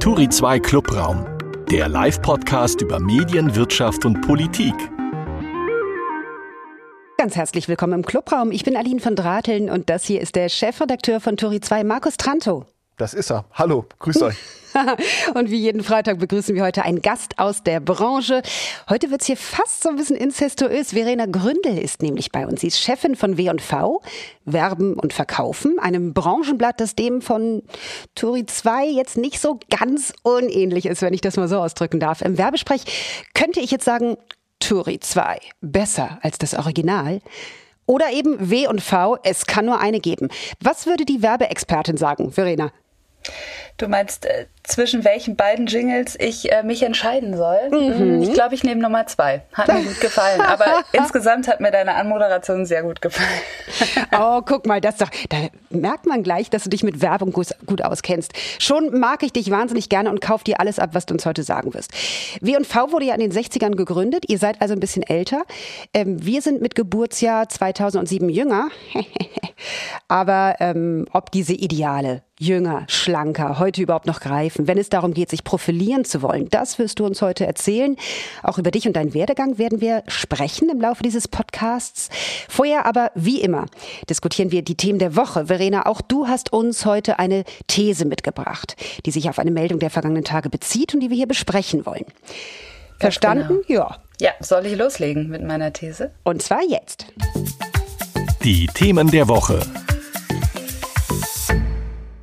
Turi 2 Clubraum, der Live-Podcast über Medien, Wirtschaft und Politik. Ganz herzlich willkommen im Clubraum. Ich bin Aline von Drateln und das hier ist der Chefredakteur von Turi 2, Markus Tranto. Das ist er. Hallo, grüßt euch. und wie jeden Freitag begrüßen wir heute einen Gast aus der Branche. Heute wird's hier fast so ein bisschen incestuös. Verena Gründel ist nämlich bei uns. Sie ist Chefin von W&V, Werben und Verkaufen, einem Branchenblatt, das dem von Turi 2 jetzt nicht so ganz unähnlich ist, wenn ich das mal so ausdrücken darf. Im Werbesprech könnte ich jetzt sagen, Turi 2, besser als das Original. Oder eben W und V, es kann nur eine geben. Was würde die Werbeexpertin sagen, Verena? Du meinst, äh, zwischen welchen beiden Jingles ich äh, mich entscheiden soll? Mhm. Ich glaube, ich nehme Nummer zwei. Hat mir gut gefallen. Aber insgesamt hat mir deine Anmoderation sehr gut gefallen. oh, guck mal, das doch, da merkt man gleich, dass du dich mit Werbung gut, gut auskennst. Schon mag ich dich wahnsinnig gerne und kauf dir alles ab, was du uns heute sagen wirst. W&V wurde ja in den 60ern gegründet. Ihr seid also ein bisschen älter. Ähm, wir sind mit Geburtsjahr 2007 jünger. Aber ähm, ob diese Ideale jünger, schlanker, heute überhaupt noch greifen, wenn es darum geht, sich profilieren zu wollen. Das wirst du uns heute erzählen. Auch über dich und deinen Werdegang werden wir sprechen im Laufe dieses Podcasts. Vorher aber, wie immer, diskutieren wir die Themen der Woche. Verena, auch du hast uns heute eine These mitgebracht, die sich auf eine Meldung der vergangenen Tage bezieht und die wir hier besprechen wollen. Verstanden? Genau. Ja. Ja, soll ich loslegen mit meiner These? Und zwar jetzt. Die Themen der Woche.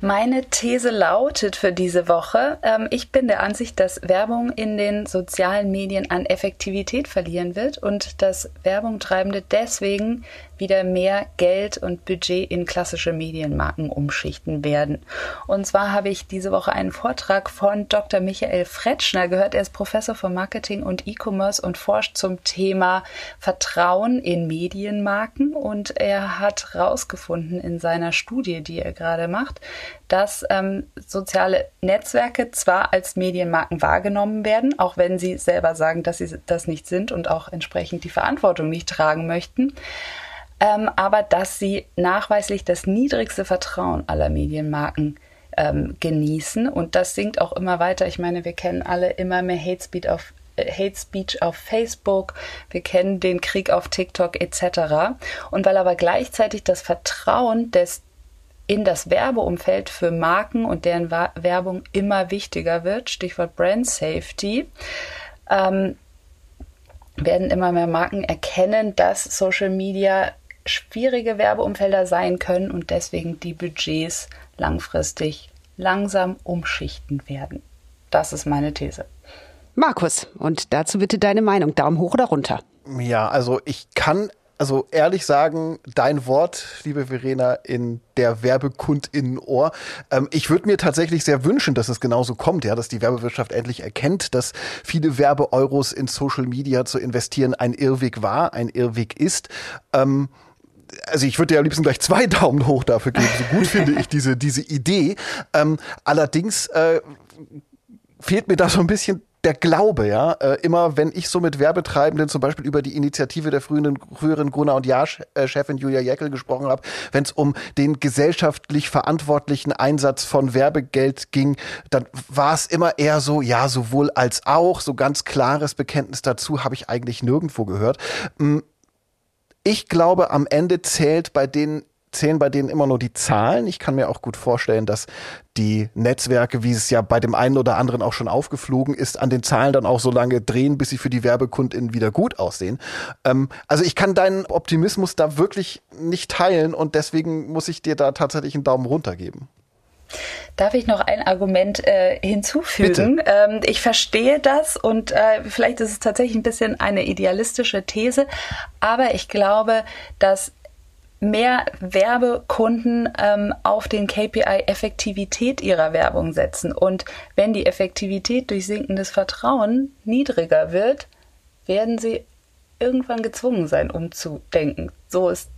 Meine These lautet für diese Woche, ähm, ich bin der Ansicht, dass Werbung in den sozialen Medien an Effektivität verlieren wird und dass Werbung Treibende deswegen wieder mehr Geld und Budget in klassische Medienmarken umschichten werden. Und zwar habe ich diese Woche einen Vortrag von Dr. Michael Fretschner gehört. Er ist Professor für Marketing und E-Commerce und forscht zum Thema Vertrauen in Medienmarken. Und er hat herausgefunden in seiner Studie, die er gerade macht, dass ähm, soziale Netzwerke zwar als Medienmarken wahrgenommen werden, auch wenn sie selber sagen, dass sie das nicht sind und auch entsprechend die Verantwortung nicht tragen möchten, ähm, aber dass sie nachweislich das niedrigste Vertrauen aller Medienmarken ähm, genießen und das sinkt auch immer weiter. Ich meine, wir kennen alle immer mehr Hate Speech auf äh, Hate Speech auf Facebook, wir kennen den Krieg auf TikTok etc. Und weil aber gleichzeitig das Vertrauen des in das Werbeumfeld für Marken und deren Werbung immer wichtiger wird, Stichwort Brand Safety, ähm, werden immer mehr Marken erkennen, dass Social Media schwierige Werbeumfelder sein können und deswegen die Budgets langfristig langsam umschichten werden. Das ist meine These. Markus, und dazu bitte deine Meinung. Daumen hoch oder runter? Ja, also ich kann also ehrlich sagen, dein Wort, liebe Verena, in der Werbekundinnohr. Ähm, ich würde mir tatsächlich sehr wünschen, dass es genauso kommt, ja, dass die Werbewirtschaft endlich erkennt, dass viele Werbeeuros in Social Media zu investieren ein Irrweg war, ein Irrweg ist. Ähm, also ich würde dir am liebsten gleich zwei Daumen hoch dafür geben. So gut finde ich diese, diese Idee. Ähm, allerdings äh, fehlt mir da so ein bisschen der Glaube, ja, äh, immer wenn ich so mit Werbetreibenden zum Beispiel über die Initiative der früheren, früheren Gruner und Jahr-Chefin Julia Jäckel gesprochen habe, wenn es um den gesellschaftlich verantwortlichen Einsatz von Werbegeld ging, dann war es immer eher so, ja, sowohl als auch, so ganz klares Bekenntnis dazu habe ich eigentlich nirgendwo gehört. Ich glaube, am Ende zählt bei denen zählen bei denen immer nur die Zahlen. Ich kann mir auch gut vorstellen, dass die Netzwerke, wie es ja bei dem einen oder anderen auch schon aufgeflogen ist, an den Zahlen dann auch so lange drehen, bis sie für die Werbekundin wieder gut aussehen. Ähm, also ich kann deinen Optimismus da wirklich nicht teilen und deswegen muss ich dir da tatsächlich einen Daumen runter geben. Darf ich noch ein Argument äh, hinzufügen? Ähm, ich verstehe das und äh, vielleicht ist es tatsächlich ein bisschen eine idealistische These, aber ich glaube, dass mehr Werbekunden ähm, auf den KPI Effektivität ihrer Werbung setzen. Und wenn die Effektivität durch sinkendes Vertrauen niedriger wird, werden sie irgendwann gezwungen sein, umzudenken. So ist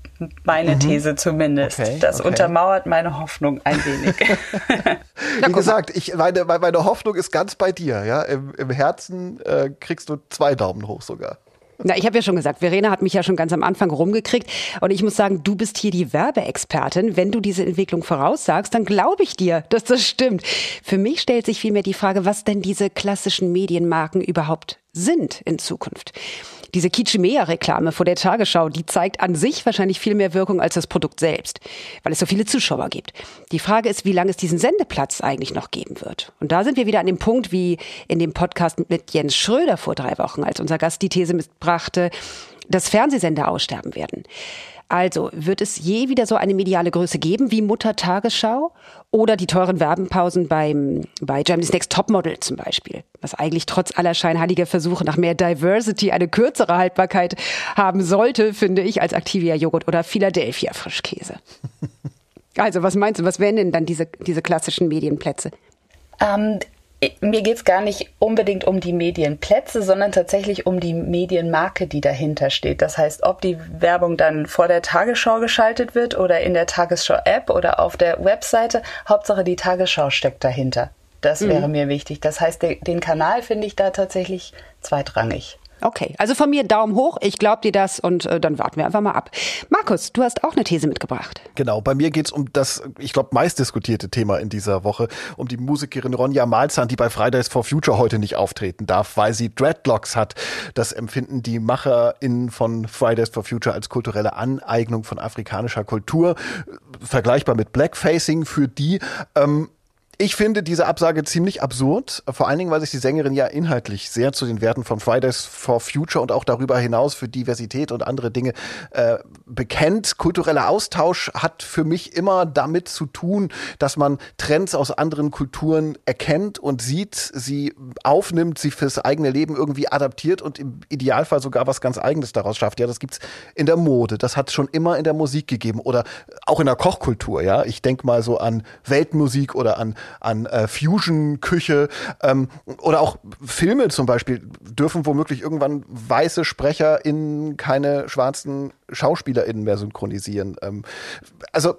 meine mhm. These zumindest. Okay, das okay. untermauert meine Hoffnung ein wenig. Wie gesagt, ich, meine, meine Hoffnung ist ganz bei dir. Ja? Im, im Herzen äh, kriegst du zwei Daumen hoch sogar. Na, ich habe ja schon gesagt, Verena hat mich ja schon ganz am Anfang rumgekriegt. Und ich muss sagen, du bist hier die Werbeexpertin. Wenn du diese Entwicklung voraussagst, dann glaube ich dir, dass das stimmt. Für mich stellt sich vielmehr die Frage, was denn diese klassischen Medienmarken überhaupt sind in Zukunft. Diese Kitschemea-Reklame vor der Tagesschau, die zeigt an sich wahrscheinlich viel mehr Wirkung als das Produkt selbst, weil es so viele Zuschauer gibt. Die Frage ist, wie lange es diesen Sendeplatz eigentlich noch geben wird. Und da sind wir wieder an dem Punkt, wie in dem Podcast mit Jens Schröder vor drei Wochen, als unser Gast die These mitbrachte, dass Fernsehsender aussterben werden. Also, wird es je wieder so eine mediale Größe geben wie Mutter Tagesschau oder die teuren Werbenpausen beim, bei Germany's Next Topmodel zum Beispiel, was eigentlich trotz aller scheinheiliger Versuche nach mehr Diversity eine kürzere Haltbarkeit haben sollte, finde ich, als Activia Joghurt oder Philadelphia Frischkäse. Also, was meinst du, was wären denn dann diese, diese klassischen Medienplätze? Ähm, mir geht es gar nicht unbedingt um die Medienplätze, sondern tatsächlich um die Medienmarke, die dahinter steht. Das heißt, ob die Werbung dann vor der Tagesschau geschaltet wird oder in der Tagesschau-App oder auf der Webseite, Hauptsache die Tagesschau steckt dahinter. Das mhm. wäre mir wichtig. Das heißt, den Kanal finde ich da tatsächlich zweitrangig. Okay, also von mir Daumen hoch, ich glaube dir das und äh, dann warten wir einfach mal ab. Markus, du hast auch eine These mitgebracht. Genau, bei mir geht's um das, ich glaube, meistdiskutierte Thema in dieser Woche, um die Musikerin Ronja Malzahn, die bei Fridays for Future heute nicht auftreten darf, weil sie Dreadlocks hat. Das empfinden die MacherInnen von Fridays for Future als kulturelle Aneignung von afrikanischer Kultur, vergleichbar mit Blackfacing für die. Ähm, ich finde diese Absage ziemlich absurd, vor allen Dingen, weil sich die Sängerin ja inhaltlich sehr zu den Werten von Fridays for Future und auch darüber hinaus für Diversität und andere Dinge äh, bekennt. Kultureller Austausch hat für mich immer damit zu tun, dass man Trends aus anderen Kulturen erkennt und sieht, sie aufnimmt, sie fürs eigene Leben irgendwie adaptiert und im Idealfall sogar was ganz Eigenes daraus schafft. Ja, das gibt's in der Mode, das hat schon immer in der Musik gegeben oder auch in der Kochkultur. Ja, ich denke mal so an Weltmusik oder an an äh, Fusion-Küche ähm, oder auch Filme zum Beispiel dürfen womöglich irgendwann weiße SprecherInnen keine schwarzen SchauspielerInnen mehr synchronisieren. Ähm, also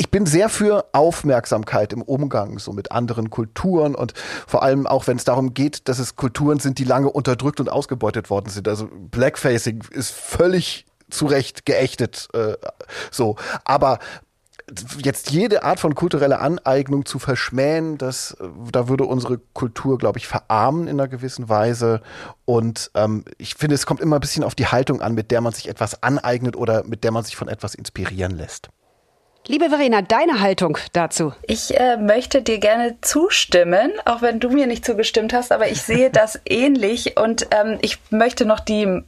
ich bin sehr für Aufmerksamkeit im Umgang so mit anderen Kulturen und vor allem auch, wenn es darum geht, dass es Kulturen sind, die lange unterdrückt und ausgebeutet worden sind. Also Blackfacing ist völlig zu Recht geächtet äh, so. Aber jetzt jede Art von kultureller Aneignung zu verschmähen, das, da würde unsere Kultur, glaube ich, verarmen in einer gewissen Weise. Und ähm, ich finde, es kommt immer ein bisschen auf die Haltung an, mit der man sich etwas aneignet oder mit der man sich von etwas inspirieren lässt. Liebe Verena, deine Haltung dazu? Ich äh, möchte dir gerne zustimmen, auch wenn du mir nicht zugestimmt hast, aber ich sehe das ähnlich und ähm, ich möchte noch die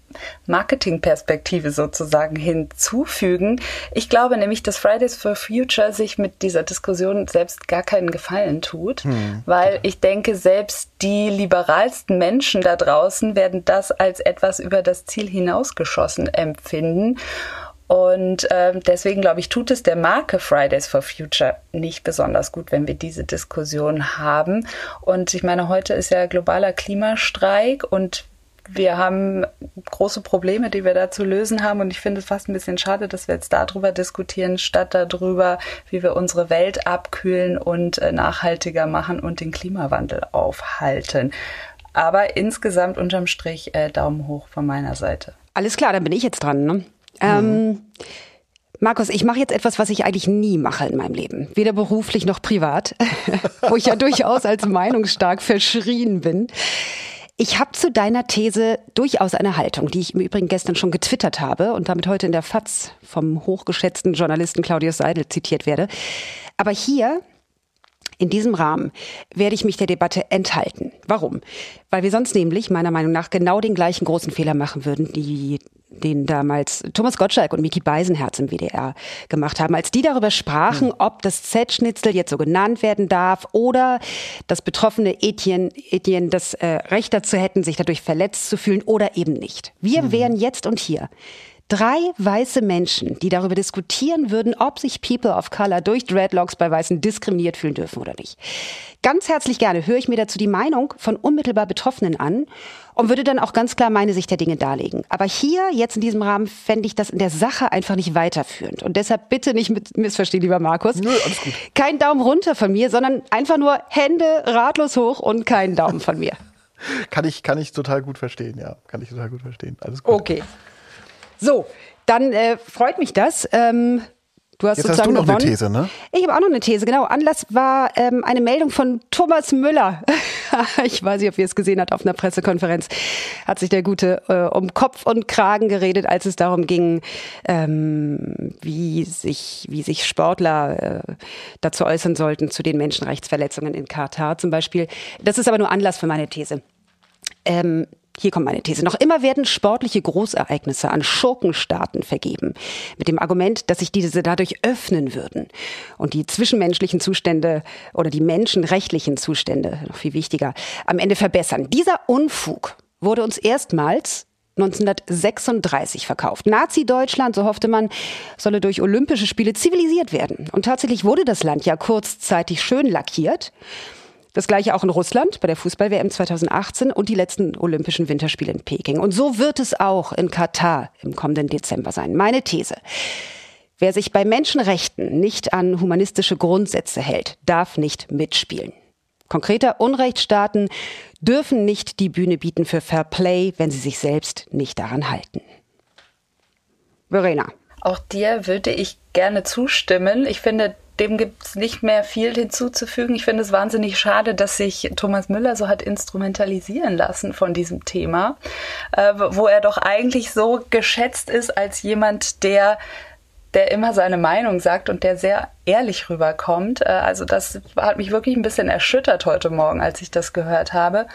Marketingperspektive sozusagen hinzufügen. Ich glaube nämlich, dass Fridays for Future sich mit dieser Diskussion selbst gar keinen Gefallen tut, hm. weil ich denke, selbst die liberalsten Menschen da draußen werden das als etwas über das Ziel hinausgeschossen empfinden. Und ähm, deswegen glaube ich, tut es der Marke Fridays for Future nicht besonders gut, wenn wir diese Diskussion haben. Und ich meine, heute ist ja globaler Klimastreik und wir haben große Probleme, die wir da zu lösen haben. Und ich finde es fast ein bisschen schade, dass wir jetzt darüber diskutieren, statt darüber, wie wir unsere Welt abkühlen und äh, nachhaltiger machen und den Klimawandel aufhalten. Aber insgesamt unterm Strich äh, Daumen hoch von meiner Seite. Alles klar, dann bin ich jetzt dran. Ne? Ähm, Markus, ich mache jetzt etwas, was ich eigentlich nie mache in meinem Leben. Weder beruflich noch privat, wo ich ja durchaus als meinungsstark verschrien bin. Ich habe zu deiner These durchaus eine Haltung, die ich im Übrigen gestern schon getwittert habe und damit heute in der FAZ vom hochgeschätzten Journalisten Claudius Seidel zitiert werde. Aber hier in diesem Rahmen werde ich mich der Debatte enthalten. Warum? Weil wir sonst nämlich meiner Meinung nach genau den gleichen großen Fehler machen würden, die den damals Thomas Gottschalk und Miki Beisenherz im WDR gemacht haben, als die darüber sprachen, hm. ob das Z-Schnitzel jetzt so genannt werden darf oder das betroffene Etienne, Etienne das äh, Recht dazu hätten, sich dadurch verletzt zu fühlen oder eben nicht. Wir hm. wären jetzt und hier drei weiße Menschen, die darüber diskutieren würden, ob sich People of Color durch Dreadlocks bei Weißen diskriminiert fühlen dürfen oder nicht. Ganz herzlich gerne höre ich mir dazu die Meinung von unmittelbar Betroffenen an und würde dann auch ganz klar meine Sicht der Dinge darlegen. Aber hier, jetzt in diesem Rahmen, fände ich das in der Sache einfach nicht weiterführend. Und deshalb bitte nicht mit missverstehen, lieber Markus. Nö, alles gut. Kein Daumen runter von mir, sondern einfach nur Hände ratlos hoch und keinen Daumen von mir. kann ich, kann ich total gut verstehen, ja. Kann ich total gut verstehen. Alles gut. Okay. So, dann äh, freut mich das. Ähm, Du hast Jetzt sozusagen hast du noch gewonnen. eine These, ne? Ich habe auch noch eine These, genau. Anlass war ähm, eine Meldung von Thomas Müller. ich weiß nicht, ob ihr es gesehen habt auf einer Pressekonferenz. Hat sich der Gute äh, um Kopf und Kragen geredet, als es darum ging, ähm, wie sich, wie sich Sportler äh, dazu äußern sollten zu den Menschenrechtsverletzungen in Katar zum Beispiel. Das ist aber nur Anlass für meine These. Ähm, hier kommt meine These. Noch immer werden sportliche Großereignisse an Schurkenstaaten vergeben. Mit dem Argument, dass sich diese dadurch öffnen würden. Und die zwischenmenschlichen Zustände oder die menschenrechtlichen Zustände, noch viel wichtiger, am Ende verbessern. Dieser Unfug wurde uns erstmals 1936 verkauft. Nazi-Deutschland, so hoffte man, solle durch Olympische Spiele zivilisiert werden. Und tatsächlich wurde das Land ja kurzzeitig schön lackiert. Das gleiche auch in Russland bei der Fußball-WM 2018 und die letzten Olympischen Winterspiele in Peking. Und so wird es auch in Katar im kommenden Dezember sein. Meine These. Wer sich bei Menschenrechten nicht an humanistische Grundsätze hält, darf nicht mitspielen. Konkreter Unrechtsstaaten dürfen nicht die Bühne bieten für Fair Play, wenn sie sich selbst nicht daran halten. Verena. Auch dir würde ich gerne zustimmen. Ich finde, dem gibt es nicht mehr viel hinzuzufügen. Ich finde es wahnsinnig schade, dass sich Thomas Müller so hat instrumentalisieren lassen von diesem Thema, äh, wo er doch eigentlich so geschätzt ist als jemand, der der immer seine Meinung sagt und der sehr ehrlich rüberkommt. Äh, also das hat mich wirklich ein bisschen erschüttert heute Morgen, als ich das gehört habe.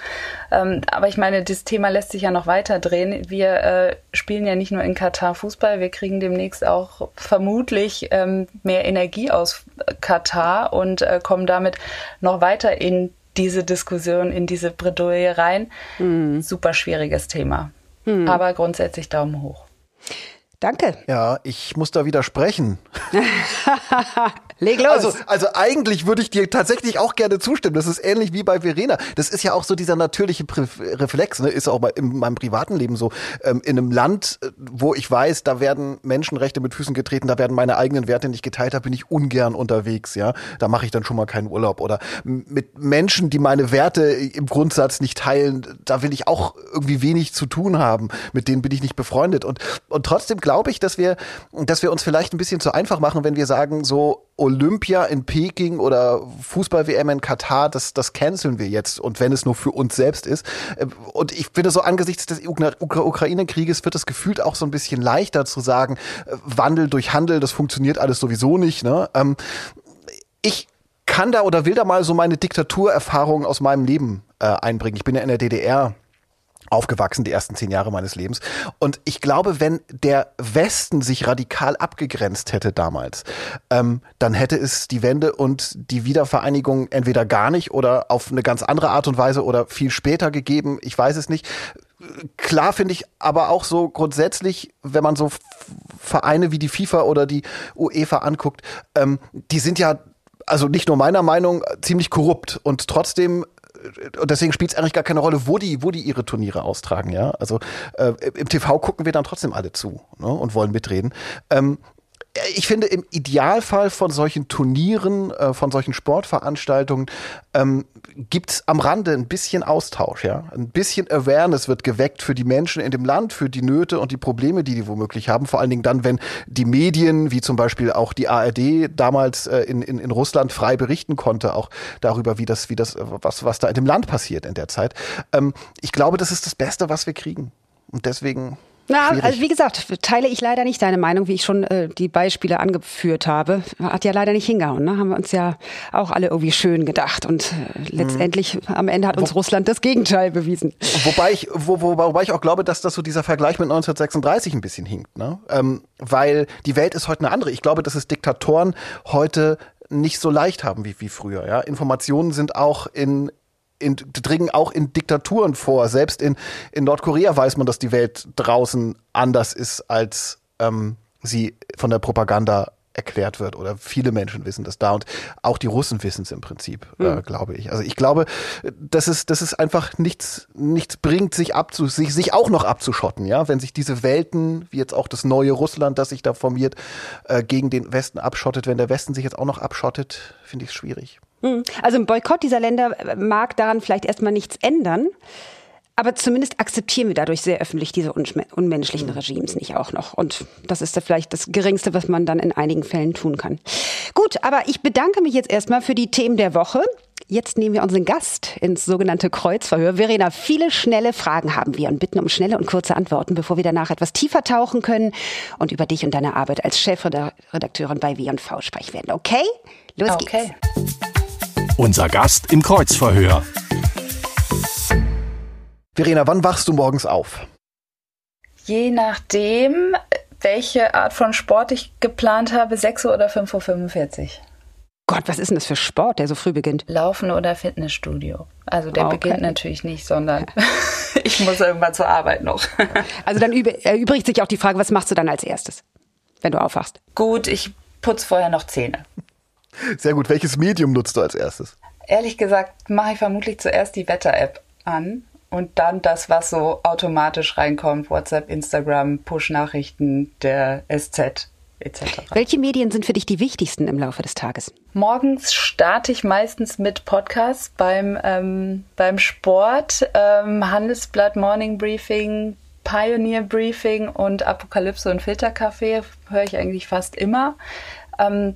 Ähm, aber ich meine, das Thema lässt sich ja noch weiter drehen. Wir äh, spielen ja nicht nur in Katar Fußball, wir kriegen demnächst auch vermutlich ähm, mehr Energie aus Katar und äh, kommen damit noch weiter in diese Diskussion, in diese Bredouille rein. Mhm. Super schwieriges Thema. Mhm. Aber grundsätzlich Daumen hoch. Danke. Ja, ich muss da widersprechen. Leg los. Also, also eigentlich würde ich dir tatsächlich auch gerne zustimmen. Das ist ähnlich wie bei Verena. Das ist ja auch so dieser natürliche Reflex, ne? ist auch mal in meinem privaten Leben so. Ähm, in einem Land, äh, wo ich weiß, da werden Menschenrechte mit Füßen getreten, da werden meine eigenen Werte nicht geteilt, da bin ich ungern unterwegs, ja. Da mache ich dann schon mal keinen Urlaub. Oder mit Menschen, die meine Werte im Grundsatz nicht teilen, da will ich auch irgendwie wenig zu tun haben. Mit denen bin ich nicht befreundet. Und, und trotzdem glaube ich, dass wir, dass wir uns vielleicht ein bisschen zu einfach machen, wenn wir sagen, so Olympia in Peking oder Fußball-WM in Katar, das, das canceln wir jetzt. Und wenn es nur für uns selbst ist. Und ich finde so angesichts des Ukraine-Krieges wird es gefühlt auch so ein bisschen leichter zu sagen, Wandel durch Handel, das funktioniert alles sowieso nicht. Ne? Ähm, ich kann da oder will da mal so meine Diktaturerfahrungen aus meinem Leben äh, einbringen. Ich bin ja in der DDR aufgewachsen, die ersten zehn Jahre meines Lebens. Und ich glaube, wenn der Westen sich radikal abgegrenzt hätte damals, ähm, dann hätte es die Wende und die Wiedervereinigung entweder gar nicht oder auf eine ganz andere Art und Weise oder viel später gegeben. Ich weiß es nicht. Klar finde ich aber auch so grundsätzlich, wenn man so Vereine wie die FIFA oder die UEFA anguckt, ähm, die sind ja also nicht nur meiner Meinung ziemlich korrupt und trotzdem und deswegen spielt es eigentlich gar keine Rolle, wo die, wo die ihre Turniere austragen, ja. Also äh, im TV gucken wir dann trotzdem alle zu ne, und wollen mitreden. Ähm, ich finde, im Idealfall von solchen Turnieren, äh, von solchen Sportveranstaltungen ähm, gibt es am Rande ein bisschen Austausch, ja. Ein bisschen Awareness wird geweckt für die Menschen in dem Land, für die Nöte und die Probleme, die die womöglich haben. Vor allen Dingen dann, wenn die Medien, wie zum Beispiel auch die ARD damals äh, in, in, in Russland frei berichten konnte, auch darüber, wie das, wie das, was, was da in dem Land passiert in der Zeit. Ähm, ich glaube, das ist das Beste, was wir kriegen. Und deswegen na, Schwierig. also wie gesagt, teile ich leider nicht deine Meinung, wie ich schon äh, die Beispiele angeführt habe. Hat ja leider nicht hingehauen. Ne? Haben wir uns ja auch alle irgendwie schön gedacht. Und äh, letztendlich mhm. am Ende hat uns wo, Russland das Gegenteil bewiesen. Wobei ich, wo, wo, wobei ich auch glaube, dass das so dieser Vergleich mit 1936 ein bisschen hinkt. Ne? Ähm, weil die Welt ist heute eine andere. Ich glaube, dass es Diktatoren heute nicht so leicht haben wie, wie früher. Ja? Informationen sind auch in in, dringen auch in Diktaturen vor. Selbst in, in Nordkorea weiß man, dass die Welt draußen anders ist, als ähm, sie von der Propaganda erklärt wird oder viele Menschen wissen das da und auch die Russen wissen es im Prinzip, mhm. äh, hm. glaube ich. Also ich glaube, dass es, dass es einfach nichts, nichts bringt, sich abzu, sich, sich auch noch abzuschotten, ja, wenn sich diese Welten, wie jetzt auch das neue Russland, das sich da formiert, äh, gegen den Westen abschottet, wenn der Westen sich jetzt auch noch abschottet, finde ich es schwierig. Hm. Also ein Boykott dieser Länder mag daran vielleicht erstmal nichts ändern. Aber zumindest akzeptieren wir dadurch sehr öffentlich diese unmenschlichen Regimes nicht auch noch. Und das ist ja vielleicht das Geringste, was man dann in einigen Fällen tun kann. Gut, aber ich bedanke mich jetzt erstmal für die Themen der Woche. Jetzt nehmen wir unseren Gast ins sogenannte Kreuzverhör. Verena, viele schnelle Fragen haben wir und bitten um schnelle und kurze Antworten, bevor wir danach etwas tiefer tauchen können und über dich und deine Arbeit als Chefredakteurin bei W&V sprechen werden. Okay? Los okay. geht's. Unser Gast im Kreuzverhör. Verena, wann wachst du morgens auf? Je nachdem, welche Art von Sport ich geplant habe, 6 Uhr oder 5.45 Uhr. Gott, was ist denn das für Sport, der so früh beginnt? Laufen oder Fitnessstudio. Also der okay. beginnt natürlich nicht, sondern ich muss irgendwann zur Arbeit noch. also dann erübrigt sich auch die Frage, was machst du dann als erstes, wenn du aufwachst? Gut, ich putze vorher noch Zähne. Sehr gut. Welches Medium nutzt du als erstes? Ehrlich gesagt mache ich vermutlich zuerst die Wetter-App an und dann das, was so automatisch reinkommt, WhatsApp, Instagram, Push-Nachrichten, der SZ etc. Welche Medien sind für dich die wichtigsten im Laufe des Tages? Morgens starte ich meistens mit Podcasts beim, ähm, beim Sport, ähm, Handelsblatt Morning Briefing, Pioneer Briefing und Apokalypse und Filterkaffee höre ich eigentlich fast immer. Ähm,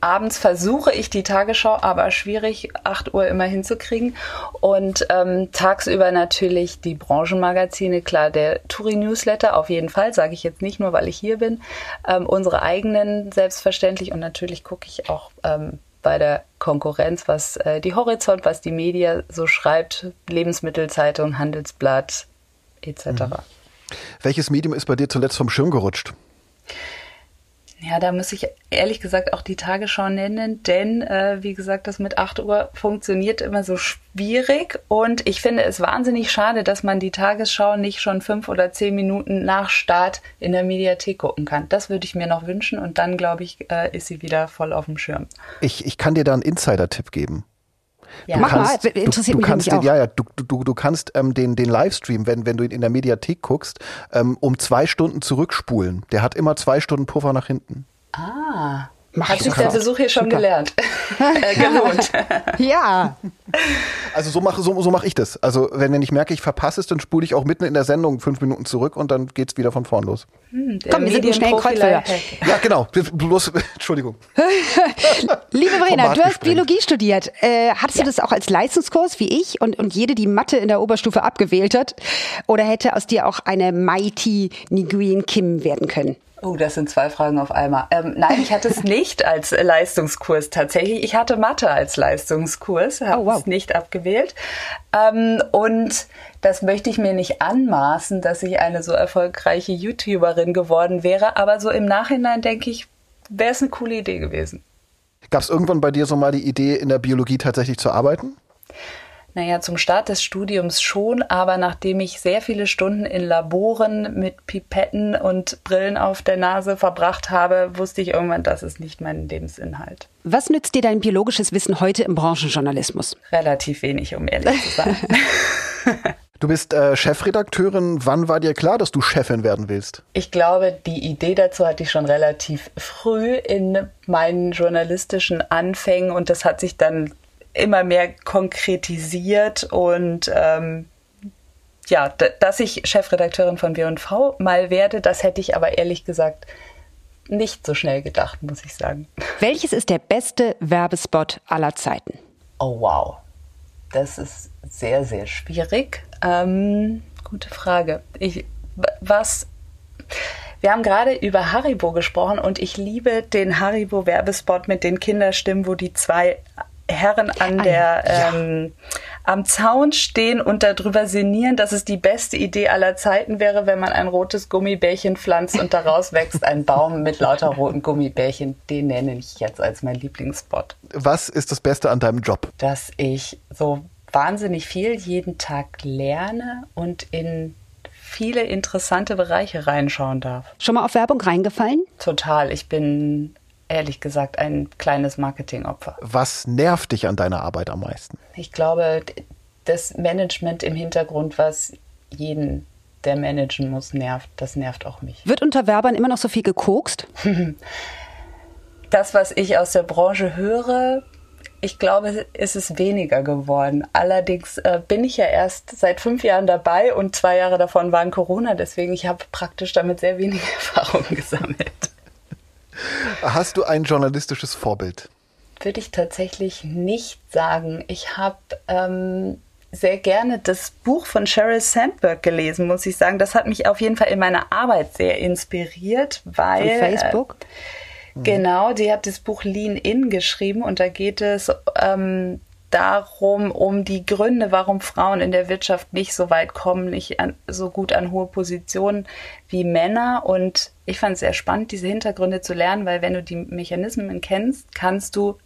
abends versuche ich die Tagesschau, aber schwierig, 8 Uhr immer hinzukriegen. Und ähm, tagsüber natürlich die Branchenmagazine, klar, der Touri-Newsletter auf jeden Fall, sage ich jetzt nicht nur, weil ich hier bin. Ähm, unsere eigenen selbstverständlich und natürlich gucke ich auch ähm, bei der Konkurrenz, was äh, die Horizont, was die Media so schreibt, Lebensmittelzeitung, Handelsblatt etc. Mhm. Welches Medium ist bei dir zuletzt vom Schirm gerutscht? Ja, da muss ich ehrlich gesagt auch die Tagesschau nennen, denn äh, wie gesagt, das mit 8 Uhr funktioniert immer so schwierig und ich finde es wahnsinnig schade, dass man die Tagesschau nicht schon fünf oder zehn Minuten nach Start in der Mediathek gucken kann. Das würde ich mir noch wünschen und dann, glaube ich, äh, ist sie wieder voll auf dem Schirm. Ich, ich kann dir da einen Insider-Tipp geben. Ja. Du Mach kannst, mal, interessiert du, du mich kannst den, Ja, ja, du, du, du kannst ähm, den, den Livestream, wenn, wenn du ihn in der Mediathek guckst, ähm, um zwei Stunden zurückspulen. Der hat immer zwei Stunden Puffer nach hinten. Ah. Mach Hat sich der Besuch hier schon Super. gelernt. äh, gelohnt. ja. Also so mache so, so mach ich das. Also wenn, wenn ich merke, ich verpasse es, dann spule ich auch mitten in der Sendung fünf Minuten zurück und dann geht es wieder von vorn los. Hm, Komm, wir sind einen schnellen Kreuzfeuer. Ja, genau. Bloß, Entschuldigung. Liebe Verena, du hast Biologie studiert. Äh, hattest ja. du das auch als Leistungskurs wie ich und, und jede, die Mathe in der Oberstufe abgewählt hat? Oder hätte aus dir auch eine Mighty Nguyen Kim werden können? Oh, das sind zwei Fragen auf einmal. Ähm, nein, ich hatte es nicht als Leistungskurs tatsächlich. Ich hatte Mathe als Leistungskurs, habe oh, wow. es nicht abgewählt. Ähm, und das möchte ich mir nicht anmaßen, dass ich eine so erfolgreiche YouTuberin geworden wäre. Aber so im Nachhinein denke ich, wäre es eine coole Idee gewesen. Gab es irgendwann bei dir so mal die Idee, in der Biologie tatsächlich zu arbeiten? Naja, zum Start des Studiums schon, aber nachdem ich sehr viele Stunden in Laboren mit Pipetten und Brillen auf der Nase verbracht habe, wusste ich irgendwann, das ist nicht mein Lebensinhalt. Was nützt dir dein biologisches Wissen heute im Branchenjournalismus? Relativ wenig, um ehrlich zu sein. Du bist äh, Chefredakteurin. Wann war dir klar, dass du Chefin werden willst? Ich glaube, die Idee dazu hatte ich schon relativ früh in meinen journalistischen Anfängen und das hat sich dann immer mehr konkretisiert und ähm, ja, dass ich Chefredakteurin von W&V mal werde, das hätte ich aber ehrlich gesagt nicht so schnell gedacht, muss ich sagen. Welches ist der beste Werbespot aller Zeiten? Oh wow, das ist sehr, sehr schwierig. Ähm, gute Frage. Ich, was wir haben gerade über Haribo gesprochen und ich liebe den Haribo-Werbespot mit den Kinderstimmen, wo die zwei Herren an der ja. ähm, am Zaun stehen und darüber sinnieren, dass es die beste Idee aller Zeiten wäre, wenn man ein rotes Gummibärchen pflanzt und daraus wächst ein Baum mit lauter roten Gummibärchen. Den nenne ich jetzt als mein Lieblingsspot. Was ist das Beste an deinem Job? Dass ich so wahnsinnig viel jeden Tag lerne und in viele interessante Bereiche reinschauen darf. Schon mal auf Werbung reingefallen? Total. Ich bin ehrlich gesagt ein kleines Marketingopfer. Was nervt dich an deiner Arbeit am meisten? Ich glaube, das Management im Hintergrund, was jeden, der managen muss, nervt, das nervt auch mich. Wird unter Werbern immer noch so viel gekokst? das, was ich aus der Branche höre, ich glaube, es ist weniger geworden. Allerdings äh, bin ich ja erst seit fünf Jahren dabei und zwei Jahre davon waren Corona, deswegen ich habe praktisch damit sehr wenig Erfahrung gesammelt. Hast du ein journalistisches Vorbild? Würde ich tatsächlich nicht sagen. Ich habe ähm, sehr gerne das Buch von Sheryl Sandberg gelesen, muss ich sagen. Das hat mich auf jeden Fall in meiner Arbeit sehr inspiriert, weil. Von Facebook? Äh, Genau, die hat das Buch Lean In geschrieben und da geht es ähm, darum, um die Gründe, warum Frauen in der Wirtschaft nicht so weit kommen, nicht an, so gut an hohe Positionen wie Männer. Und ich fand es sehr spannend, diese Hintergründe zu lernen, weil wenn du die Mechanismen kennst, kannst du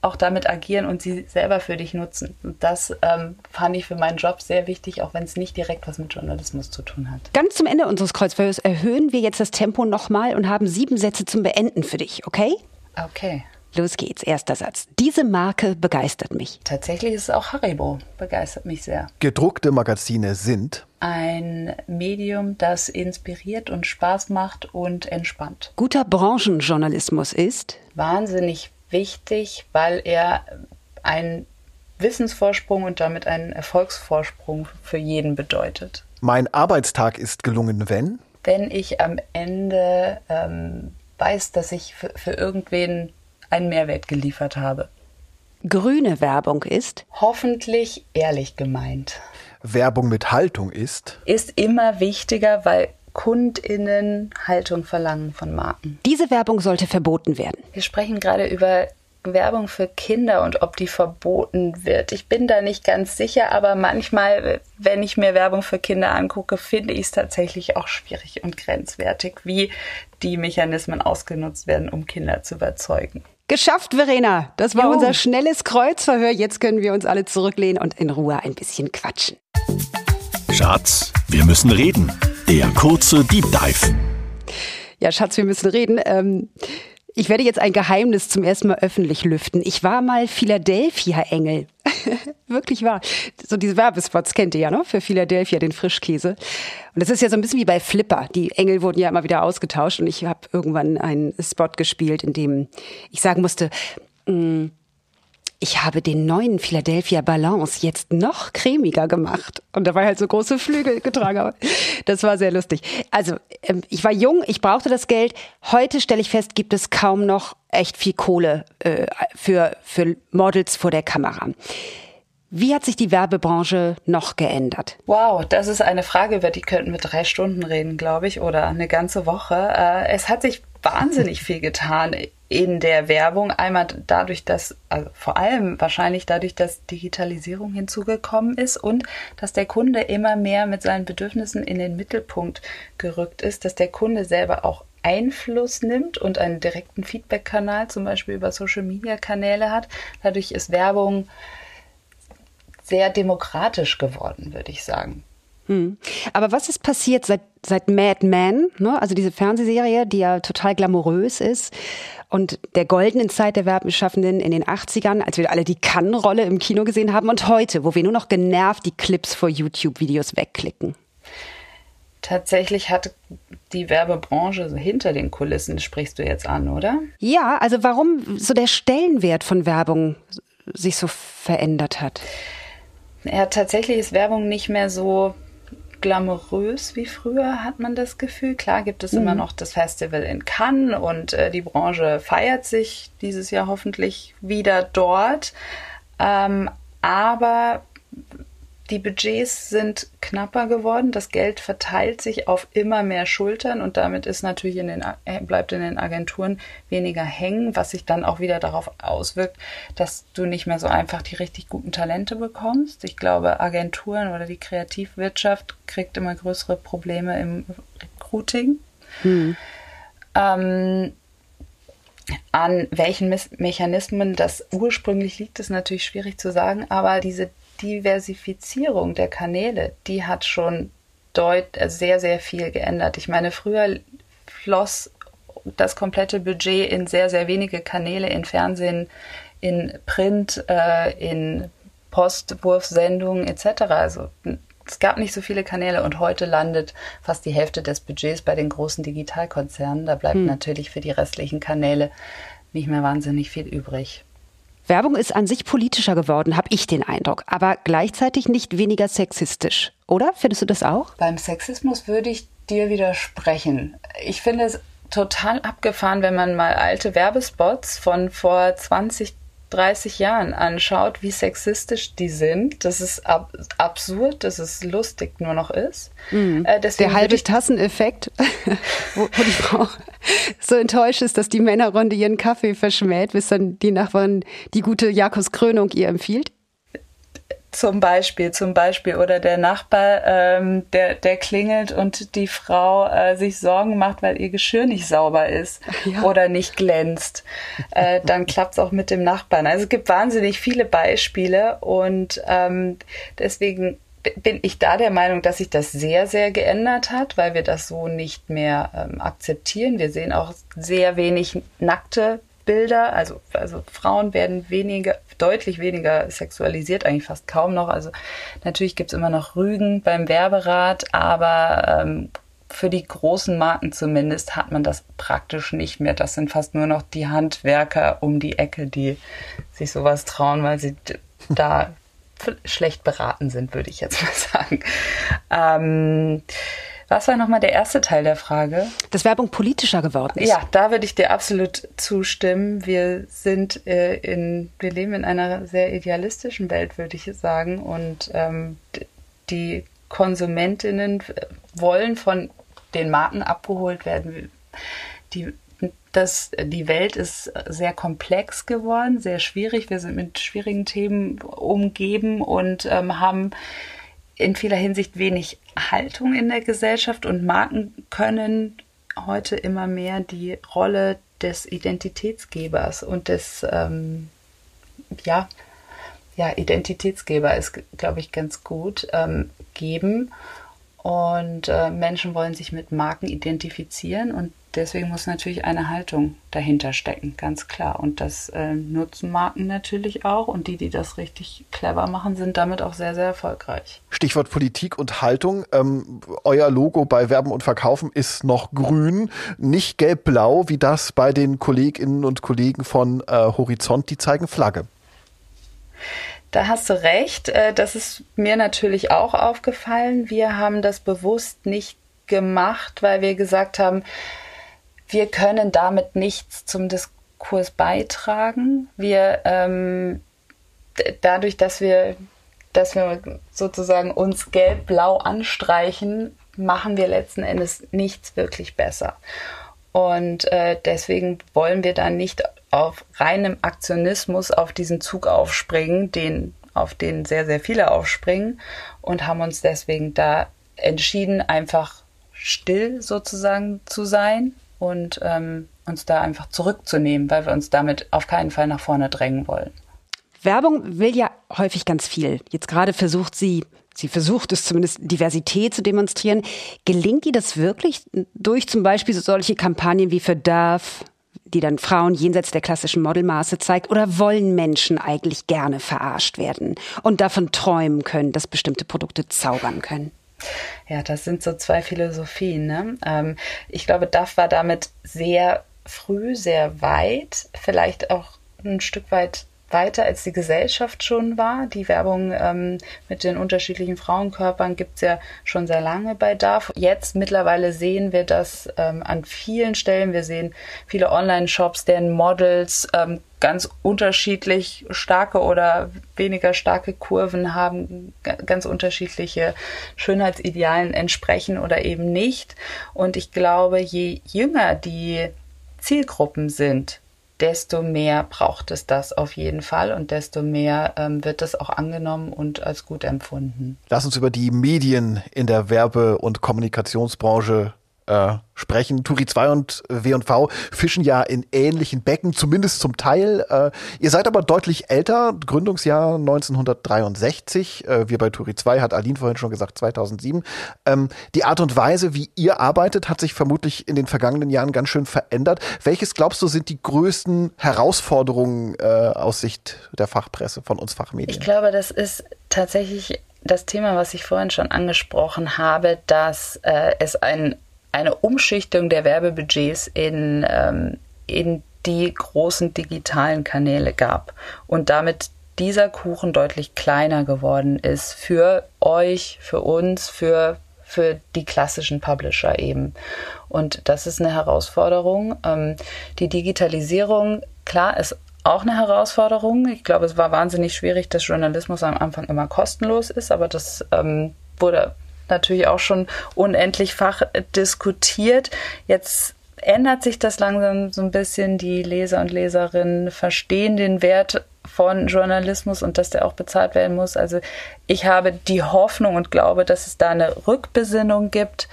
auch damit agieren und sie selber für dich nutzen. Und das ähm, fand ich für meinen Job sehr wichtig, auch wenn es nicht direkt was mit Journalismus zu tun hat. Ganz zum Ende unseres Kreuzfeuers erhöhen wir jetzt das Tempo nochmal und haben sieben Sätze zum Beenden für dich, okay? Okay. Los geht's, erster Satz. Diese Marke begeistert mich. Tatsächlich ist es auch Haribo, begeistert mich sehr. Gedruckte Magazine sind ein Medium, das inspiriert und Spaß macht und entspannt. Guter Branchenjournalismus ist wahnsinnig wichtig, weil er einen Wissensvorsprung und damit einen Erfolgsvorsprung für jeden bedeutet. Mein Arbeitstag ist gelungen, wenn? Wenn ich am Ende ähm, weiß, dass ich für, für irgendwen einen Mehrwert geliefert habe. Grüne Werbung ist? Hoffentlich ehrlich gemeint. Werbung mit Haltung ist? Ist immer wichtiger, weil KundInnen Haltung verlangen von Marken. Diese Werbung sollte verboten werden. Wir sprechen gerade über Werbung für Kinder und ob die verboten wird. Ich bin da nicht ganz sicher, aber manchmal, wenn ich mir Werbung für Kinder angucke, finde ich es tatsächlich auch schwierig und grenzwertig, wie die Mechanismen ausgenutzt werden, um Kinder zu überzeugen. Geschafft, Verena. Das war Juhu. unser schnelles Kreuzverhör. Jetzt können wir uns alle zurücklehnen und in Ruhe ein bisschen quatschen. Schatz, wir müssen reden. Der kurze Deep Dive. Ja, Schatz, wir müssen reden. Ähm, ich werde jetzt ein Geheimnis zum ersten Mal öffentlich lüften. Ich war mal Philadelphia-Engel. Wirklich wahr. So diese Werbespots kennt ihr ja, ne? Für Philadelphia, den Frischkäse. Und das ist ja so ein bisschen wie bei Flipper. Die Engel wurden ja immer wieder ausgetauscht und ich habe irgendwann einen Spot gespielt, in dem ich sagen musste, mh, mm, ich habe den neuen Philadelphia Balance jetzt noch cremiger gemacht. Und dabei halt so große Flügel getragen. Das war sehr lustig. Also, ähm, ich war jung, ich brauchte das Geld. Heute stelle ich fest, gibt es kaum noch echt viel Kohle äh, für, für Models vor der Kamera. Wie hat sich die Werbebranche noch geändert? Wow, das ist eine Frage, über die könnten wir drei Stunden reden, glaube ich, oder eine ganze Woche. Äh, es hat sich wahnsinnig viel getan in der Werbung. Einmal dadurch, dass, also vor allem wahrscheinlich dadurch, dass Digitalisierung hinzugekommen ist und dass der Kunde immer mehr mit seinen Bedürfnissen in den Mittelpunkt gerückt ist, dass der Kunde selber auch Einfluss nimmt und einen direkten Feedback-Kanal, zum Beispiel über Social-Media-Kanäle hat. Dadurch ist Werbung sehr demokratisch geworden, würde ich sagen. Hm. Aber was ist passiert seit, seit Mad Men, ne? also diese Fernsehserie, die ja total glamourös ist und der goldenen Zeit der Werbeschaffenden in den 80ern, als wir alle die Kann-Rolle im Kino gesehen haben und heute, wo wir nur noch genervt die Clips vor YouTube-Videos wegklicken? Tatsächlich hat die Werbebranche hinter den Kulissen, sprichst du jetzt an, oder? Ja, also warum so der Stellenwert von Werbung sich so verändert hat. Ja, tatsächlich ist Werbung nicht mehr so glamourös wie früher, hat man das Gefühl. Klar gibt es mhm. immer noch das Festival in Cannes und äh, die Branche feiert sich dieses Jahr hoffentlich wieder dort. Ähm, aber die Budgets sind knapper geworden, das Geld verteilt sich auf immer mehr Schultern und damit ist natürlich in den, äh, bleibt in den Agenturen weniger hängen, was sich dann auch wieder darauf auswirkt, dass du nicht mehr so einfach die richtig guten Talente bekommst. Ich glaube, Agenturen oder die Kreativwirtschaft kriegt immer größere Probleme im Recruiting. Hm. Ähm, an welchen Mechanismen das ursprünglich liegt, ist natürlich schwierig zu sagen, aber diese Diversifizierung der Kanäle, die hat schon deut äh, sehr, sehr viel geändert. Ich meine, früher floss das komplette Budget in sehr, sehr wenige Kanäle, in Fernsehen, in Print, äh, in Postwurfsendungen etc. Also es gab nicht so viele Kanäle und heute landet fast die Hälfte des Budgets bei den großen Digitalkonzernen. Da bleibt hm. natürlich für die restlichen Kanäle nicht mehr wahnsinnig viel übrig. Werbung ist an sich politischer geworden, habe ich den Eindruck, aber gleichzeitig nicht weniger sexistisch, oder? Findest du das auch? Beim Sexismus würde ich dir widersprechen. Ich finde es total abgefahren, wenn man mal alte Werbespots von vor 20, 30 Jahren anschaut, wie sexistisch die sind. Das ist ab absurd, dass es lustig nur noch ist. Mhm. Äh, Der halbe Tasseneffekt, wo, wo, die Frau so enttäuscht ist, dass die Männerrunde ihren Kaffee verschmäht, bis dann die Nachbarin die gute Jakobs Krönung ihr empfiehlt. Zum Beispiel, zum Beispiel. Oder der Nachbar, ähm, der, der klingelt und die Frau äh, sich Sorgen macht, weil ihr Geschirr nicht sauber ist ja. oder nicht glänzt. Äh, dann klappt es auch mit dem Nachbarn. Also es gibt wahnsinnig viele Beispiele und ähm, deswegen bin ich da der Meinung, dass sich das sehr, sehr geändert hat, weil wir das so nicht mehr ähm, akzeptieren. Wir sehen auch sehr wenig nackte Bilder, also, also Frauen werden weniger, deutlich weniger sexualisiert, eigentlich fast kaum noch. Also natürlich gibt's immer noch Rügen beim Werberat, aber ähm, für die großen Marken zumindest hat man das praktisch nicht mehr. Das sind fast nur noch die Handwerker um die Ecke, die sich sowas trauen, weil sie da schlecht beraten sind, würde ich jetzt mal sagen. Ähm, was war nochmal der erste Teil der Frage? Dass Werbung politischer geworden ist. Ja, da würde ich dir absolut zustimmen. Wir sind äh, in, wir leben in einer sehr idealistischen Welt, würde ich sagen. Und ähm, die Konsumentinnen wollen von den Marken abgeholt werden. Die, das, die Welt ist sehr komplex geworden, sehr schwierig. Wir sind mit schwierigen Themen umgeben und ähm, haben in vieler Hinsicht wenig Haltung in der Gesellschaft und Marken können heute immer mehr die Rolle des Identitätsgebers und des, ähm, ja, ja, Identitätsgeber ist, glaube ich, ganz gut ähm, geben. Und äh, Menschen wollen sich mit Marken identifizieren und deswegen muss natürlich eine Haltung dahinter stecken, ganz klar. Und das äh, nutzen Marken natürlich auch und die, die das richtig clever machen, sind damit auch sehr, sehr erfolgreich. Stichwort Politik und Haltung. Ähm, euer Logo bei Werben und Verkaufen ist noch grün, nicht gelb-blau, wie das bei den Kolleginnen und Kollegen von äh, Horizont, die zeigen Flagge. Da hast du recht. Äh, das ist mir natürlich auch aufgefallen. Wir haben das bewusst nicht gemacht, weil wir gesagt haben, wir können damit nichts zum Diskurs beitragen. Wir ähm, dadurch, dass wir, dass wir sozusagen uns gelb-blau anstreichen, machen wir letzten Endes nichts wirklich besser. Und äh, deswegen wollen wir dann nicht auf reinem Aktionismus auf diesen Zug aufspringen, den, auf den sehr, sehr viele aufspringen und haben uns deswegen da entschieden, einfach still sozusagen zu sein und ähm, uns da einfach zurückzunehmen, weil wir uns damit auf keinen Fall nach vorne drängen wollen. Werbung will ja häufig ganz viel. Jetzt gerade versucht sie, sie versucht es zumindest, Diversität zu demonstrieren. Gelingt ihr das wirklich durch zum Beispiel solche Kampagnen wie für DAF, die dann Frauen jenseits der klassischen Modelmaße zeigt? Oder wollen Menschen eigentlich gerne verarscht werden und davon träumen können, dass bestimmte Produkte zaubern können? Ja, das sind so zwei Philosophien. Ne? Ähm, ich glaube, DAF war damit sehr früh, sehr weit, vielleicht auch ein Stück weit weiter als die Gesellschaft schon war. Die Werbung ähm, mit den unterschiedlichen Frauenkörpern gibt es ja schon sehr lange bei DAF. Jetzt mittlerweile sehen wir das ähm, an vielen Stellen. Wir sehen viele Online-Shops, deren Models ähm, ganz unterschiedlich starke oder weniger starke Kurven haben, ganz unterschiedliche Schönheitsidealen entsprechen oder eben nicht. Und ich glaube, je jünger die Zielgruppen sind, desto mehr braucht es das auf jeden Fall und desto mehr ähm, wird das auch angenommen und als gut empfunden. Lass uns über die Medien in der Werbe- und Kommunikationsbranche äh, sprechen. Turi 2 und W&V fischen ja in ähnlichen Becken, zumindest zum Teil. Äh, ihr seid aber deutlich älter, Gründungsjahr 1963. Äh, wir bei Turi 2, hat Aline vorhin schon gesagt, 2007. Ähm, die Art und Weise, wie ihr arbeitet, hat sich vermutlich in den vergangenen Jahren ganz schön verändert. Welches glaubst du sind die größten Herausforderungen äh, aus Sicht der Fachpresse von uns Fachmedien? Ich glaube, das ist tatsächlich das Thema, was ich vorhin schon angesprochen habe, dass äh, es ein eine Umschichtung der Werbebudgets in, ähm, in die großen digitalen Kanäle gab und damit dieser Kuchen deutlich kleiner geworden ist für euch, für uns, für, für die klassischen Publisher eben. Und das ist eine Herausforderung. Ähm, die Digitalisierung, klar, ist auch eine Herausforderung. Ich glaube, es war wahnsinnig schwierig, dass Journalismus am Anfang immer kostenlos ist, aber das ähm, wurde natürlich auch schon unendlich fach diskutiert. Jetzt ändert sich das langsam so ein bisschen. Die Leser und Leserinnen verstehen den Wert von Journalismus und dass der auch bezahlt werden muss. Also ich habe die Hoffnung und glaube, dass es da eine Rückbesinnung gibt.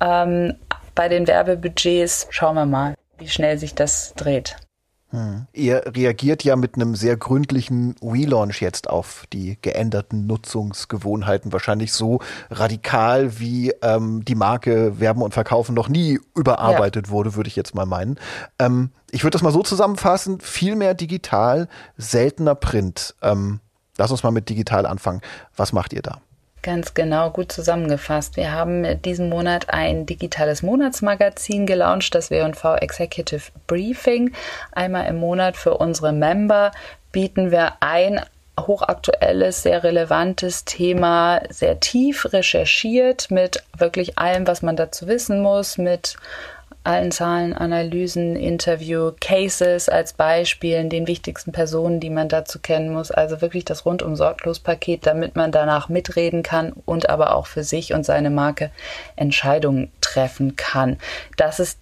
Ähm, bei den Werbebudgets schauen wir mal, wie schnell sich das dreht. Hm. Ihr reagiert ja mit einem sehr gründlichen Relaunch jetzt auf die geänderten Nutzungsgewohnheiten. Wahrscheinlich so radikal, wie ähm, die Marke Werben und Verkaufen noch nie überarbeitet ja. wurde, würde ich jetzt mal meinen. Ähm, ich würde das mal so zusammenfassen, viel mehr digital, seltener Print. Ähm, lass uns mal mit digital anfangen. Was macht ihr da? Ganz genau, gut zusammengefasst. Wir haben diesen Monat ein digitales Monatsmagazin gelauncht, das W&V Executive Briefing. Einmal im Monat für unsere Member bieten wir ein hochaktuelles, sehr relevantes Thema, sehr tief recherchiert mit wirklich allem, was man dazu wissen muss, mit allen Zahlen, Analysen, Interview, Cases als Beispielen, den wichtigsten Personen, die man dazu kennen muss. Also wirklich das rundum sorglos Paket, damit man danach mitreden kann und aber auch für sich und seine Marke Entscheidungen treffen kann. Das ist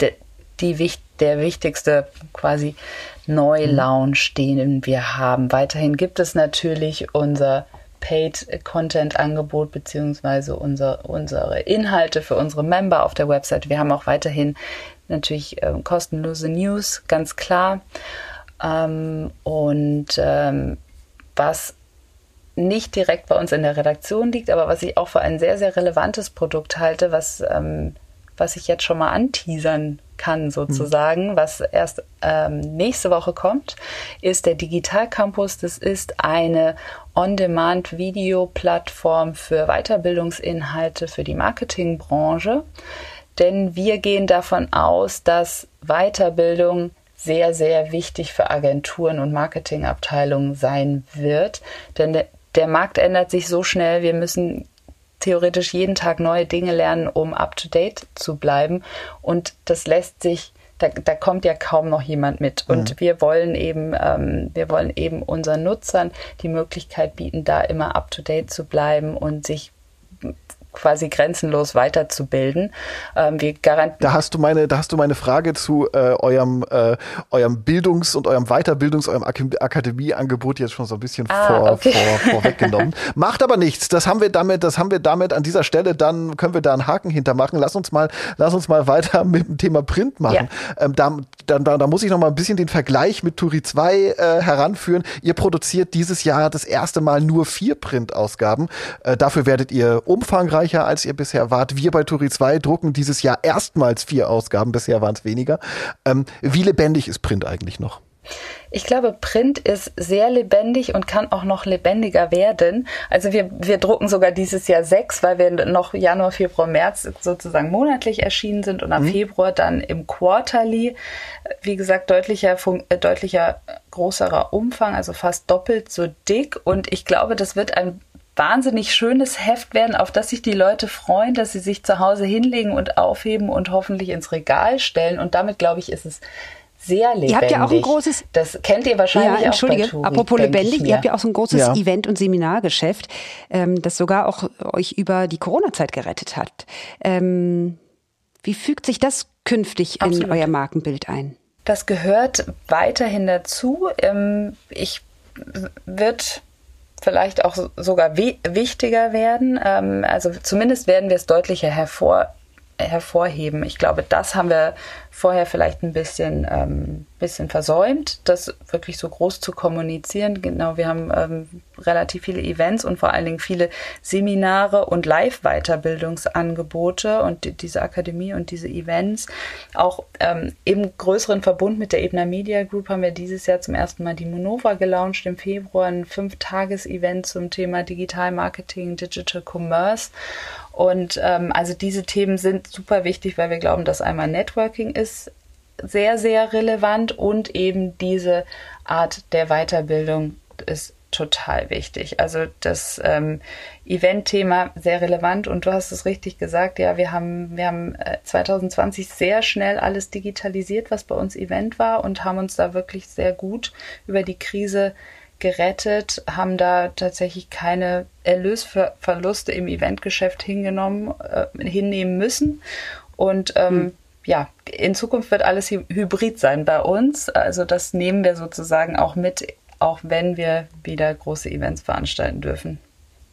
de, die, der wichtigste quasi Neulaunch, den wir haben. Weiterhin gibt es natürlich unser Paid-Content-Angebot beziehungsweise unser, unsere Inhalte für unsere Member auf der Website. Wir haben auch weiterhin natürlich äh, kostenlose News, ganz klar. Ähm, und ähm, was nicht direkt bei uns in der Redaktion liegt, aber was ich auch für ein sehr, sehr relevantes Produkt halte, was, ähm, was ich jetzt schon mal anteasern kann sozusagen, mhm. was erst ähm, nächste Woche kommt, ist der Digital Campus. Das ist eine On-Demand-Video-Plattform für Weiterbildungsinhalte für die Marketingbranche. Denn wir gehen davon aus, dass Weiterbildung sehr, sehr wichtig für Agenturen und Marketingabteilungen sein wird. Denn der, der Markt ändert sich so schnell, wir müssen theoretisch jeden Tag neue Dinge lernen, um up-to-date zu bleiben. Und das lässt sich, da, da kommt ja kaum noch jemand mit. Und mhm. wir wollen eben, ähm, wir wollen eben unseren Nutzern die Möglichkeit bieten, da immer up-to-date zu bleiben und sich quasi grenzenlos weiterzubilden. Ähm, wir da hast du meine, da hast du meine Frage zu äh, eurem, äh, eurem Bildungs- und eurem Weiterbildungs-, eurem Ak Akademieangebot jetzt schon so ein bisschen ah, vor, okay. vor, vorweggenommen. Macht aber nichts. Das haben wir damit, das haben wir damit an dieser Stelle. Dann können wir da einen Haken hintermachen. Lass uns mal, lass uns mal weiter mit dem Thema Print machen. Ja. Ähm, da, da, da, muss ich noch mal ein bisschen den Vergleich mit Turi 2 äh, heranführen. Ihr produziert dieses Jahr das erste Mal nur vier Printausgaben. Äh, dafür werdet ihr umfangreich umfangreicher, als ihr bisher wart. Wir bei Turi 2 drucken dieses Jahr erstmals vier Ausgaben, bisher waren es weniger. Ähm, wie lebendig ist Print eigentlich noch? Ich glaube, Print ist sehr lebendig und kann auch noch lebendiger werden. Also wir, wir drucken sogar dieses Jahr sechs, weil wir noch Januar, Februar, März sozusagen monatlich erschienen sind und am mhm. Februar dann im Quarterly. Wie gesagt, deutlicher, äh, deutlicher größerer Umfang, also fast doppelt so dick. Und ich glaube, das wird ein wahnsinnig schönes Heft werden, auf das sich die Leute freuen, dass sie sich zu Hause hinlegen und aufheben und hoffentlich ins Regal stellen. Und damit, glaube ich, ist es sehr lebendig. Ihr habt ja auch ein großes. Das kennt ihr wahrscheinlich ja, entschuldige, auch. Entschuldige, apropos lebendig, ihr habt ja auch so ein großes ja. Event- und Seminargeschäft, ähm, das sogar auch euch über die Corona-Zeit gerettet hat. Ähm, wie fügt sich das künftig Absolut. in euer Markenbild ein? Das gehört weiterhin dazu. Ähm, ich wird vielleicht auch sogar wichtiger werden. Ähm, also zumindest werden wir es deutlicher hervor hervorheben. Ich glaube, das haben wir vorher vielleicht ein bisschen, ähm, bisschen versäumt, das wirklich so groß zu kommunizieren. Genau, wir haben ähm, relativ viele Events und vor allen Dingen viele Seminare und Live-Weiterbildungsangebote und die, diese Akademie und diese Events. Auch ähm, im größeren Verbund mit der Ebner Media Group haben wir dieses Jahr zum ersten Mal die Monova gelauncht im Februar, ein Fünf-Tages-Event zum Thema Digital Marketing, Digital Commerce. Und ähm, also diese Themen sind super wichtig, weil wir glauben, dass einmal Networking ist sehr, sehr relevant und eben diese Art der Weiterbildung ist total wichtig. Also das ähm, Event-Thema sehr relevant und du hast es richtig gesagt, ja, wir haben, wir haben 2020 äh, sehr schnell alles digitalisiert, was bei uns Event war und haben uns da wirklich sehr gut über die Krise gerettet, haben da tatsächlich keine Erlösverluste im Eventgeschäft hingenommen, äh, hinnehmen müssen und ähm, hm ja, in Zukunft wird alles hybrid sein bei uns. Also das nehmen wir sozusagen auch mit auch wenn wir wieder große Events veranstalten dürfen.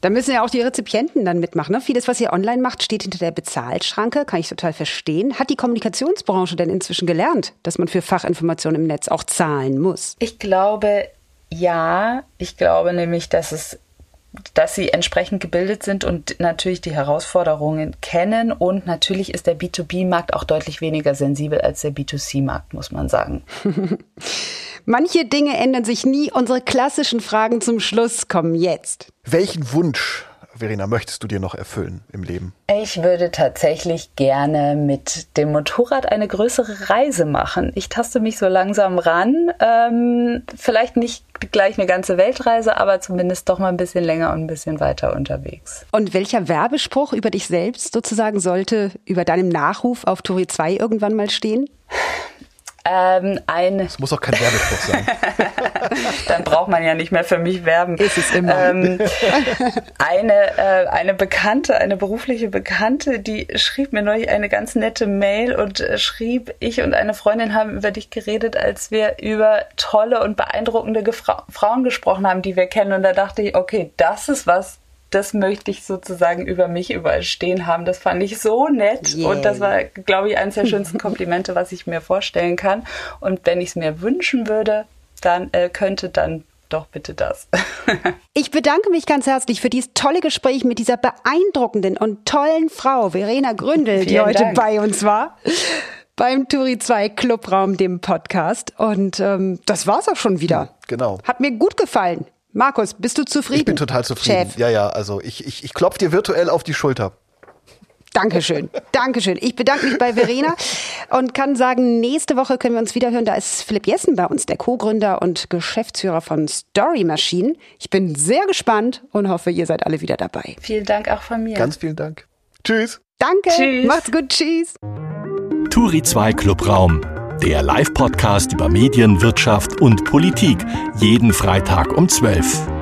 Da müssen ja auch die Rezipienten dann mitmachen. Ne? Vieles, was ihr online macht, steht hinter der Bezahlschranke, kann ich total verstehen. Hat die Kommunikationsbranche denn inzwischen gelernt, dass man für Fachinformationen im Netz auch zahlen muss? Ich glaube, ja. Ich glaube nämlich, dass es dass sie entsprechend gebildet sind und natürlich die Herausforderungen kennen. Und natürlich ist der B2B-Markt auch deutlich weniger sensibel als der B2C-Markt, muss man sagen. Manche Dinge ändern sich nie. Unsere klassischen Fragen zum Schluss kommen jetzt. Welchen Wunsch Verena, möchtest du dir noch erfüllen im Leben? Ich würde tatsächlich gerne mit dem Motorrad eine größere Reise machen. Ich taste mich so langsam ran. Ähm, vielleicht nicht gleich eine ganze Weltreise, aber zumindest doch mal ein bisschen länger und ein bisschen weiter unterwegs. Und welcher Werbespruch über dich selbst sozusagen sollte über deinem Nachruf auf Turi 2 irgendwann mal stehen? Ähm, ein das muss auch kein Werbespruch sein. Dann braucht man ja nicht mehr für mich werben. Ist es immer. Ähm, eine, äh, eine Bekannte, eine berufliche Bekannte, die schrieb mir neulich eine ganz nette Mail und äh, schrieb, ich und eine Freundin haben über dich geredet, als wir über tolle und beeindruckende Gefra Frauen gesprochen haben, die wir kennen. Und da dachte ich, okay, das ist was, das möchte ich sozusagen über mich überall stehen haben. Das fand ich so nett Yay. und das war, glaube ich, eines der schönsten Komplimente, was ich mir vorstellen kann. Und wenn ich es mir wünschen würde, dann äh, könnte dann doch bitte das. ich bedanke mich ganz herzlich für dieses tolle Gespräch mit dieser beeindruckenden und tollen Frau, Verena Gründel, Vielen die heute Dank. bei uns war. Beim Turi 2 Clubraum, dem Podcast. Und ähm, das war's auch schon wieder. Genau. Hat mir gut gefallen. Markus, bist du zufrieden? Ich bin total zufrieden. Chef. Ja, ja, also ich, ich, ich klopfe dir virtuell auf die Schulter. Dankeschön, Dankeschön. Ich bedanke mich bei Verena und kann sagen, nächste Woche können wir uns wieder hören. Da ist Philipp Jessen bei uns, der Co-Gründer und Geschäftsführer von Story Machine. Ich bin sehr gespannt und hoffe, ihr seid alle wieder dabei. Vielen Dank auch von mir. Ganz vielen Dank. Tschüss. Danke. Tschüss. Macht's gut. Tschüss. Turi 2 Clubraum der Live-Podcast über Medien, Wirtschaft und Politik. Jeden Freitag um 12.